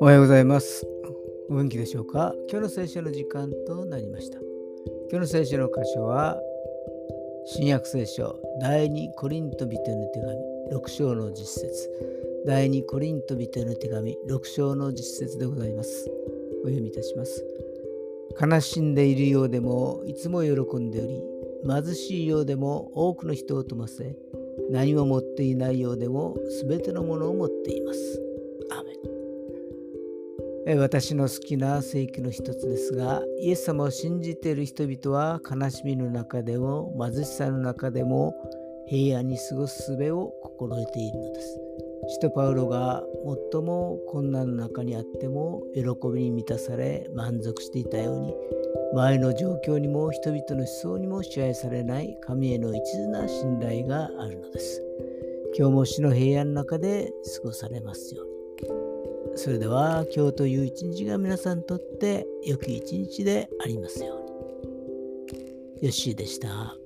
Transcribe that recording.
おはようございます。お元気でしょうか？今日の聖書の時間となりました。今日の聖書の箇所は、新約聖書第2コリント人の手紙6章の実節第2コリント人の手紙6章の実節でございます。お読みいたします。悲しんでいるようでもいつも喜んでおり、貧しいようでも多くの人を富ませ、何も持っていないようでも全てのものを持っています。アメン私の好きな聖句の一つですが、イエス様を信じている人々は悲しみの中でも貧しさの中でも平安に過ごす術を心得ているのです。使徒パウロが最も困難の中にあっても喜びに満たされ満足していたように前の状況にも人々の思想にも支配されない神への一途な信頼があるのです。今日も死の平安の中で過ごされますように。それでは今日という一日が皆さんにとって良き一日でありますように。よッしーでした。